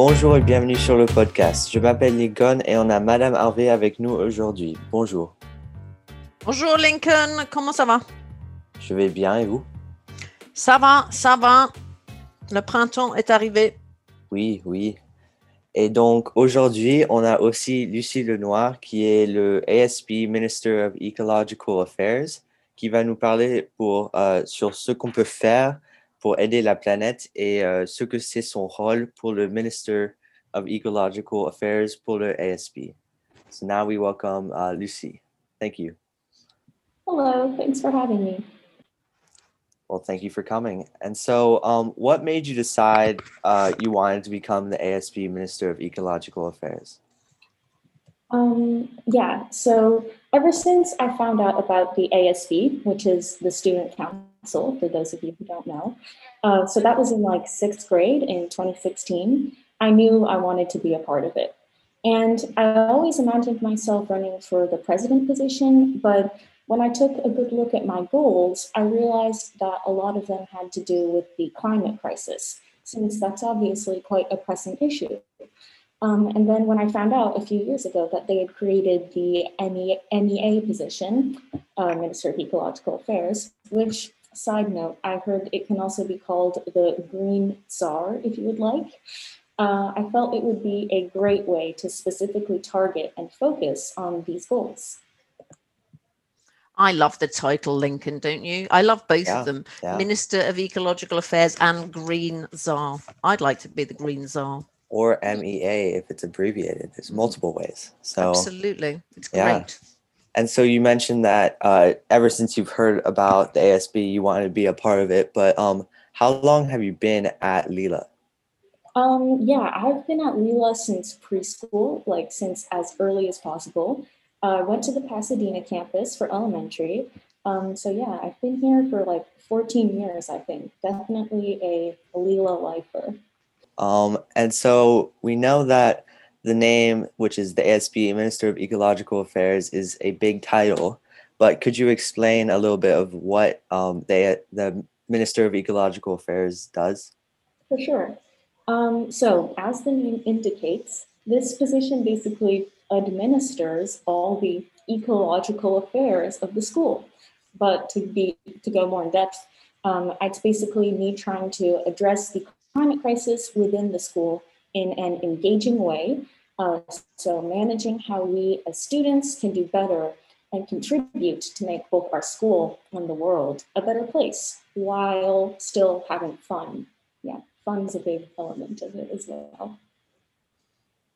Bonjour et bienvenue sur le podcast. Je m'appelle Lincoln et on a Madame Harvey avec nous aujourd'hui. Bonjour. Bonjour Lincoln, comment ça va? Je vais bien et vous? Ça va, ça va. Le printemps est arrivé. Oui, oui. Et donc aujourd'hui, on a aussi Lucie Lenoir qui est le ASB Minister of Ecological Affairs qui va nous parler pour, euh, sur ce qu'on peut faire pour aider la planète et euh, ce que c'est son rôle pour le Minister of Ecological Affairs pour le ASB. So now we welcome uh, Lucy. Thank you. Hello, thanks for having me. Well, thank you for coming. And so, um, what made you decide uh, you wanted to become the ASB Minister of Ecological Affairs? Um, yeah, so ever since I found out about the ASB, which is the Student Council, for those of you who don't know, uh, so that was in like sixth grade in 2016, I knew I wanted to be a part of it. And I always imagined myself running for the president position, but when I took a good look at my goals, I realized that a lot of them had to do with the climate crisis, since that's obviously quite a pressing issue. Um, and then when I found out a few years ago that they had created the MEA position, uh, Minister of Ecological Affairs, which, side note, I heard it can also be called the Green Czar, if you would like. Uh, I felt it would be a great way to specifically target and focus on these goals. I love the title Lincoln, don't you? I love both Yeah, of them. yeah. Minister of Ecological Affairs and Green Czar. I'd like to be the Green Czar. Or MEA if it's abbreviated. There's multiple ways. So, Absolutely. It's great. yeah. great. and so you mentioned that uh, ever since you've heard about the ASB, you wanted to be a part of it. But um, how long have you been at Lila? Um, yeah, I've been at Lila since preschool, like since as early as possible. I went to the Pasadena campus for elementary. Um, so yeah, I've been here for like 14 years, I think. Definitely a Lila lifer. Um, and so we know that the name, which is the ASB Minister of Ecological Affairs, is a big title. But could you explain a little bit of what um, they, the Minister of Ecological Affairs does? For sure. Um, so, as the name indicates, this position basically administers all the ecological affairs of the school. But to be to go more in depth, um, it's basically me trying to address the climate crisis within the school in an engaging way. Uh, so, managing how we as students can do better and contribute to make both our school and the world a better place while still having fun. Yeah, fun's a big element of it as well.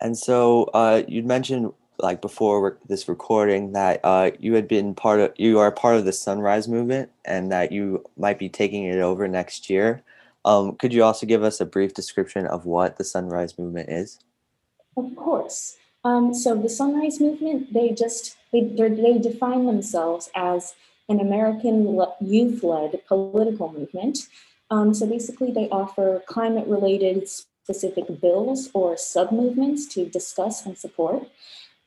And so uh, you'd mentioned like before this recording that uh, you had been part of you are part of the Sunrise Movement and that you might be taking it over next year. Um, could you also give us a brief description of what the Sunrise Movement is? Of course. Um, so the Sunrise Movement, they just they they're- define themselves as an American youth-led political movement. Um, so basically, they offer climate-related specific bills or sub-movements to discuss and support.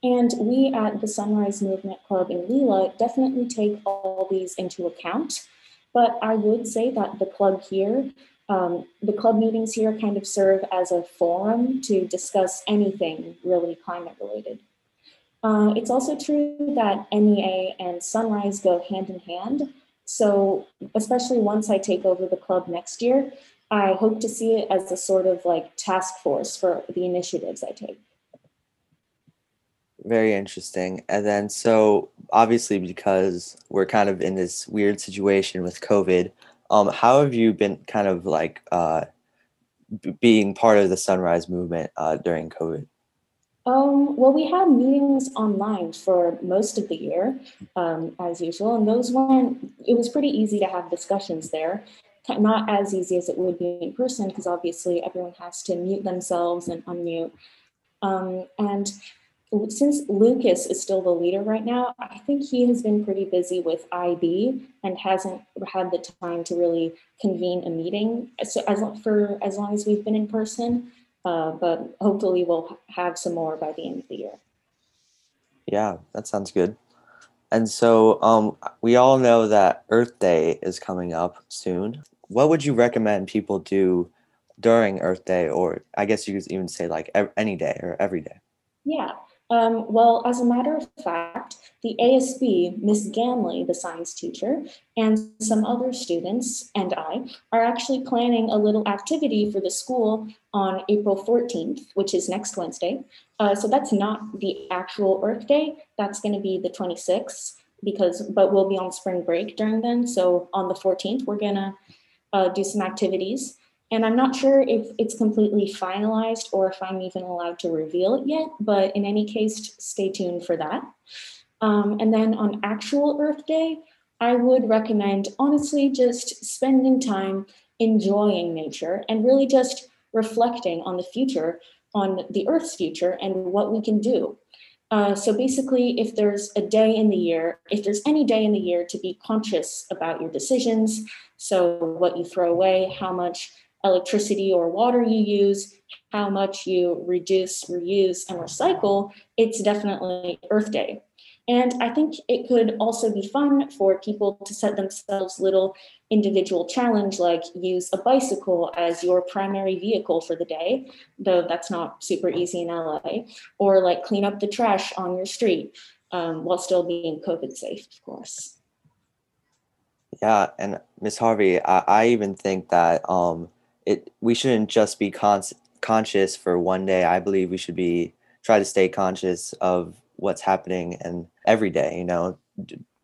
And we at the Sunrise Movement Club in Lila definitely take all these into account. But I would say that the club here um, the club meetings here kind of serve as a forum to discuss anything really climate related. Uh, it's also true that MEA and Sunrise go hand in hand. So, especially once I take over the club next year, I hope to see it as a sort of like task force for the initiatives I take. Very interesting. And then, so obviously, because we're kind of in this weird situation with COVID, um, how have you been kind of like uh, b- being part of the Sunrise Movement uh, during COVID? Um, well, we had meetings online for most of the year, um, as usual, and those weren't, it was pretty easy to have discussions there. Not as easy as it would be in person, because obviously everyone has to mute themselves and unmute. Um, and since Lucas is still the leader right now, I think he has been pretty busy with IB and hasn't had the time to really convene a meeting. So as for as long as we've been in person, uh, but hopefully we'll have some more by the end of the year. Yeah, that sounds good. And so um, we all know that Earth Day is coming up soon. What would you recommend people do during Earth Day, or I guess you could even say like any day or every day? Yeah. Um, well, as a matter of fact, the ASB, Miss Ganley, the science teacher, and some other students and I are actually planning a little activity for the school on April 14th, which is next Wednesday. Uh, so that's not the actual Earth Day. That's going to be the 26th because, but we'll be on spring break during then. So on the 14th, we're going to uh, do some activities. And I'm not sure if it's completely finalized or if I'm even allowed to reveal it yet, but in any case, stay tuned for that. Um, and then on actual Earth Day, I would recommend honestly just spending time enjoying nature and really just reflecting on the future, on the Earth's future, and what we can do. Uh, so basically, if there's a day in the year, if there's any day in the year to be conscious about your decisions, so what you throw away, how much electricity or water you use, how much you reduce, reuse, and recycle, it's definitely Earth Day. And I think it could also be fun for people to set themselves little individual challenge, like use a bicycle as your primary vehicle for the day, though that's not super easy in LA, or like clean up the trash on your street um, while still being COVID safe, of course. Yeah, and Miss Harvey, I, I even think that um, it we shouldn't just be con- conscious for one day. I believe we should be try to stay conscious of what's happening and every day. You know,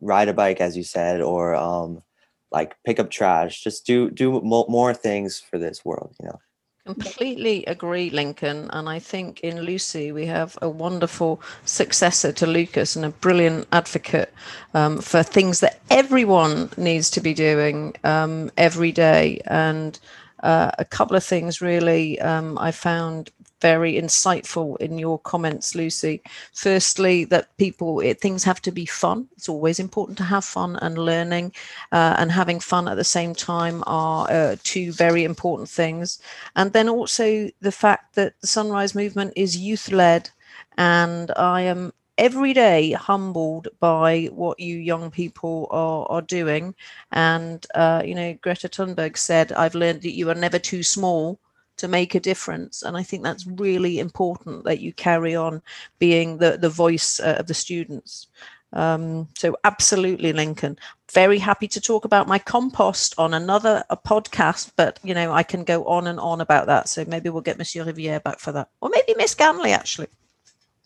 ride a bike as you said, or um, like pick up trash. Just do do more, more things for this world. You know. Completely agree, Lincoln. And I think in Lucy, we have a wonderful successor to Lucas and a brilliant advocate um, for things that everyone needs to be doing um, every day. And uh, a couple of things really um, I found very insightful in your comments, Lucy. Firstly, that people, it, things have to be fun. It's always important to have fun and learning uh, and having fun at the same time are uh, two very important things. And then also the fact that the Sunrise Movement is youth led. And I am every day humbled by what you young people are, are doing. And, uh, you know, Greta Thunberg said, I've learned that you are never too small to make a difference. And I think that's really important that you carry on being the, the voice uh, of the students. Um, so absolutely, Lincoln. Very happy to talk about my compost on another podcast, but you know I can go on and on about that. So maybe we'll get Monsieur Riviere back for that, or maybe Miss Ganley actually.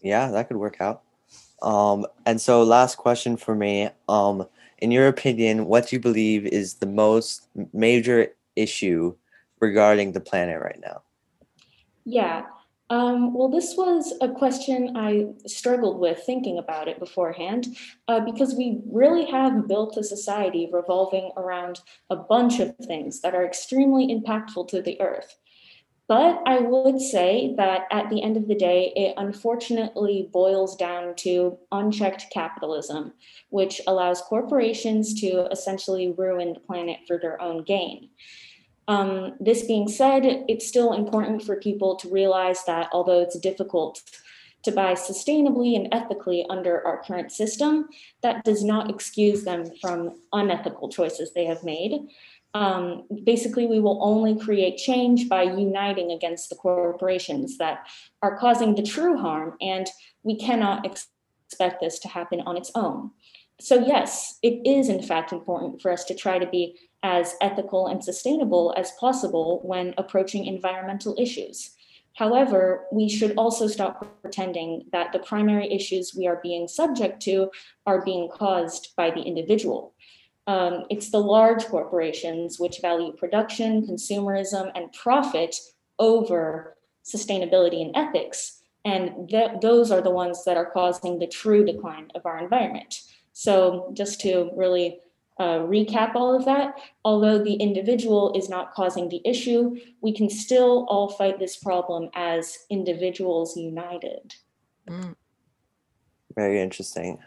Yeah, that could work out. Um, and so, last question for me. Um, in your opinion, what do you believe is the most major issue regarding the planet right now? Yeah. Um, well, this was a question I struggled with thinking about it beforehand uh, because we really have built a society revolving around a bunch of things that are extremely impactful to the earth. But I would say that at the end of the day, it unfortunately boils down to unchecked capitalism, which allows corporations to essentially ruin the planet for their own gain. Um, this being said, it's still important for people to realize that although it's difficult to buy sustainably and ethically under our current system, that does not excuse them from unethical choices they have made. Um, basically, we will only create change by uniting against the corporations that are causing the true harm, and we cannot ex- expect this to happen on its own. So, yes, it is in fact important for us to try to be as ethical and sustainable as possible when approaching environmental issues. However, we should also stop pretending that the primary issues we are being subject to are being caused by the individual. Um, it's the large corporations which value production, consumerism, and profit over sustainability and ethics. And th- those are the ones that are causing the true decline of our environment. So, just to really uh, recap all of that, although the individual is not causing the issue, we can still all fight this problem as individuals united. Mm. Very interesting.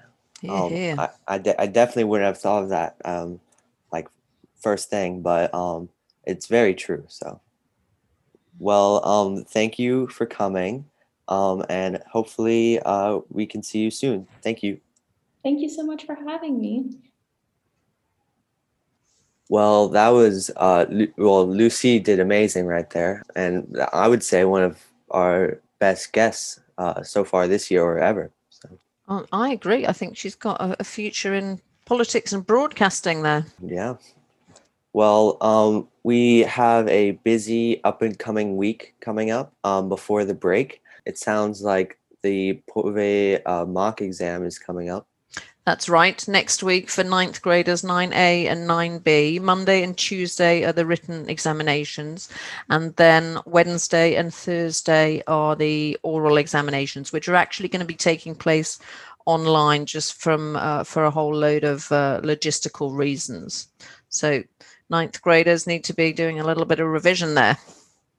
Yeah, Um, yeah. I, I, de- I definitely wouldn't have thought of that um, like first thing, but um, it's very true. So, well, um, thank you for coming, um, and hopefully uh, we can see you soon. Thank you. Thank you so much for having me. Well, that was uh, Lu- well, Lucy did amazing right there, and I would say one of our best guests uh, so far this year or ever. I agree. I think she's got a, a future in politics and broadcasting there. yeah. Well, um, we have a busy up and coming week coming up um, before the break. It sounds like the Pove uh, mock exam is coming up. That's right. Next week for ninth graders, 9A and 9B. Monday and Tuesday are the written examinations. And then Wednesday and Thursday are the oral examinations, which are actually going to be taking place online just from uh, for a whole load of uh, logistical reasons. So ninth graders need to be doing a little bit of revision there.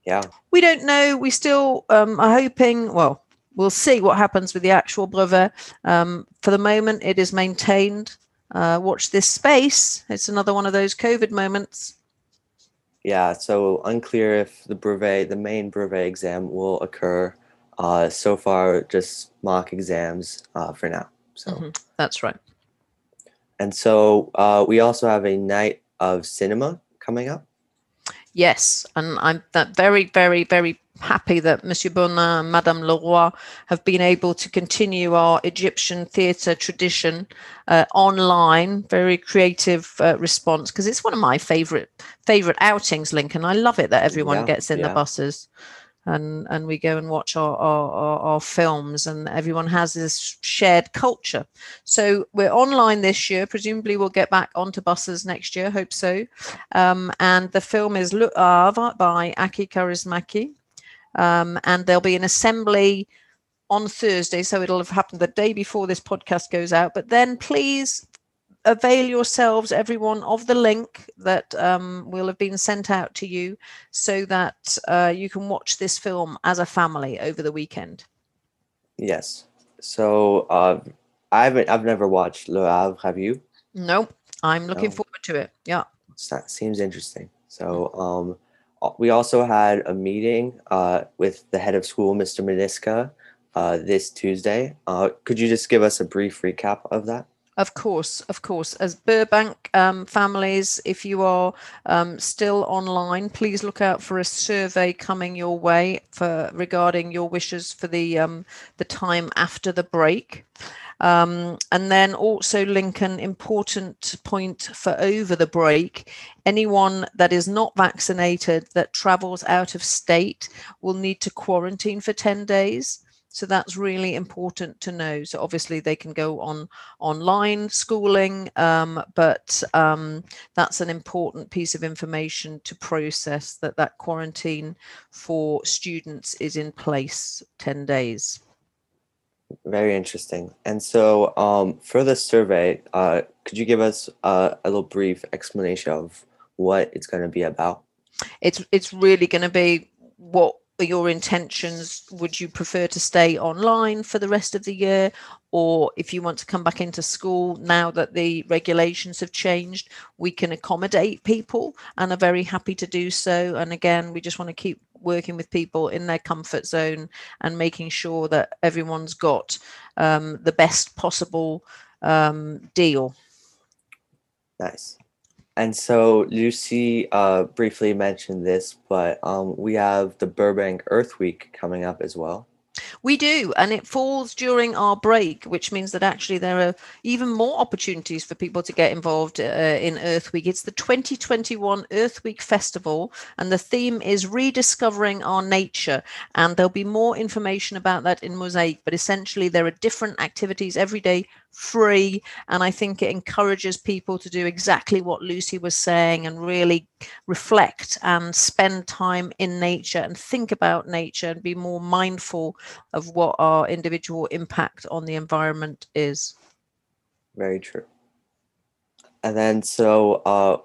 Yeah. We don't know. We still um, are hoping, well, we'll see what happens with the actual brevet. Um, for the moment, it is maintained. Uh, watch this space. It's another one of those COVID moments. Yeah, so unclear if the brevet, the main brevet exam will occur. Uh, so far, just mock exams uh, for now. So, Mhm, That's right. and so uh, we also have a night of cinema coming up. Yes, and I'm very, very, very happy that Monsieur Bonin and Madame Leroy have been able to continue our Egyptian theatre tradition uh, online. Very creative uh, response because it's one of my favorite favorite outings, Lincoln. I love it that everyone Yeah, gets in the buses. And, and we go and watch our, our, our, our films and everyone has this shared culture so we're online this year presumably we'll get back onto buses next year hope so um, and the film is Havre by Aki Kaurismäki. Um, and there'll be an assembly on Thursday, so it'll have happened the day before this podcast goes out. But then please avail yourselves, everyone, of the link that um, will have been sent out to you so that uh, you can watch this film as a family over the weekend. Yes. So uh, I haven't. I've never watched Le Havre. Have you? No, I'm looking No. forward to it. Yeah. That seems interesting. So um, we also had a meeting uh, with the head of school, Mr. Mediska, uh, this Tuesday. Uh, could you just give us a brief recap of that? Of course, of course. As Burbank um, families, if you are um, still online, please look out for a survey coming your way for regarding your wishes for the um, the time after the break. Um, and then also, Lincoln, important point for over the break anyone that is not vaccinated that travels out of state will need to quarantine for 10 days. So that's really important to know. So obviously, they can go on online schooling, um, but um, that's an important piece of information to process that that quarantine for students is in place 10 days. Very interesting. And so um, for the survey, uh, could you give us uh, a little brief explanation of what it's going to be about? It's it's really going to be what your intentions? Would you prefer to stay online for the rest of the year? Or if you want to come back into school now that the regulations have changed, we can accommodate people and are very happy to do so. And again, we just want to keep working with people in their comfort zone and making sure that everyone's got um, the best possible um, deal. Nice. And so Lucy uh, briefly mentioned this, but um, we have the Burbank Earth Week coming up as well. We do, and it falls during our break, which means that actually there are even more opportunities for people to get involved uh, in Earth Week. It's the 2021 Earth Week Festival, and the theme is rediscovering our nature. And there'll be more information about that in Mosaic, but essentially there are different activities every day free and i think it encourages people to do exactly what lucy was saying and really reflect and spend time in nature and think about nature and be more mindful of what our individual impact on the environment is Very true. And then so uh,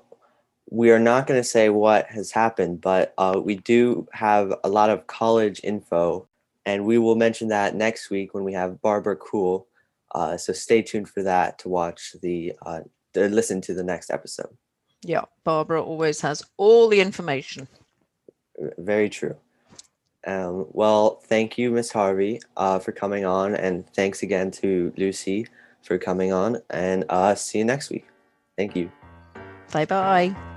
we are not going to say what has happened, but uh, we do have a lot of college info, and we will mention that next week when we have Barbara Cool. Uh, so stay tuned for that to watch the uh, to listen to the next episode. yeah barbara always has all the information Very true. Um, well, thank you, Miss Harvey, uh, for coming on, and thanks again to Lucy for coming on. And uh, see you next week. Thank you. bye bye